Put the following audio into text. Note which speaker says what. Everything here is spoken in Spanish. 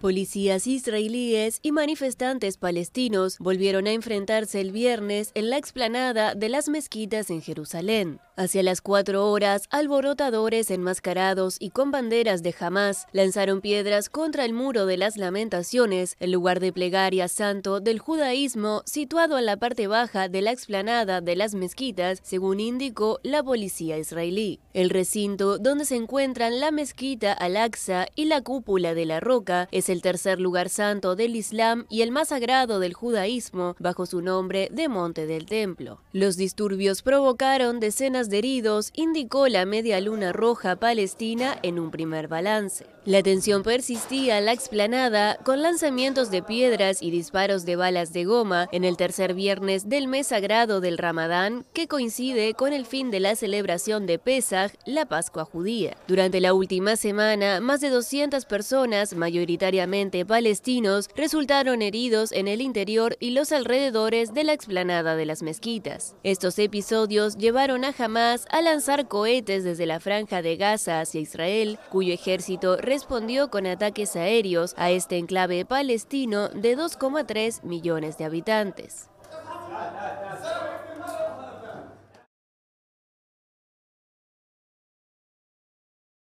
Speaker 1: Policías israelíes y manifestantes palestinos volvieron a enfrentarse el viernes en la explanada de las mezquitas en Jerusalén. Hacia las cuatro horas, alborotadores enmascarados y con banderas de Hamas lanzaron piedras contra el muro de las lamentaciones, el lugar de plegaria santo del judaísmo situado en la parte baja de la explanada de las mezquitas, según indicó la policía israelí. El recinto donde se encuentran la mezquita Al-Aqsa y la cúpula de la roca es el tercer lugar santo del Islam y el más sagrado del judaísmo, bajo su nombre de Monte del Templo. Los disturbios provocaron decenas de heridos, indicó la Media Luna Roja Palestina en un primer balance. La tensión persistía en la explanada con lanzamientos de piedras y disparos de balas de goma en el tercer viernes del mes sagrado del Ramadán, que coincide con el fin de la celebración de Pesach, la Pascua judía. Durante la última semana, más de 200 personas, palestinos, resultaron heridos en el interior y los alrededores de la explanada de las mezquitas. Estos episodios llevaron a Hamas a lanzar cohetes desde la franja de Gaza hacia Israel, cuyo ejército respondió con ataques aéreos a este enclave palestino de 2,3 millones de habitantes.